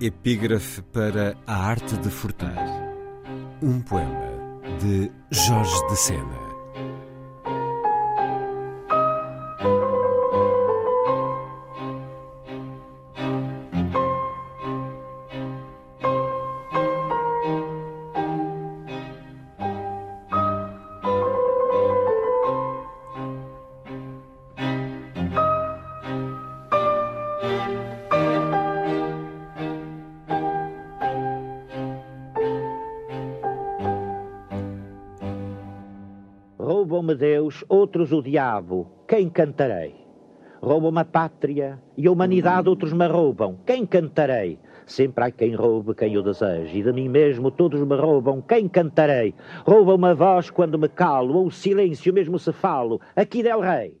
Epígrafe para a arte de furtar. Um poema de Jorge de Sena. Roubam-me Deus, outros o diabo, quem cantarei? Roubam-me a pátria e a humanidade, outros me roubam, quem cantarei? Sempre há quem roube quem o deseje, e de mim mesmo todos me roubam, quem cantarei? Roubam-me a voz quando me calo, ou o silêncio mesmo se falo, aqui del rei.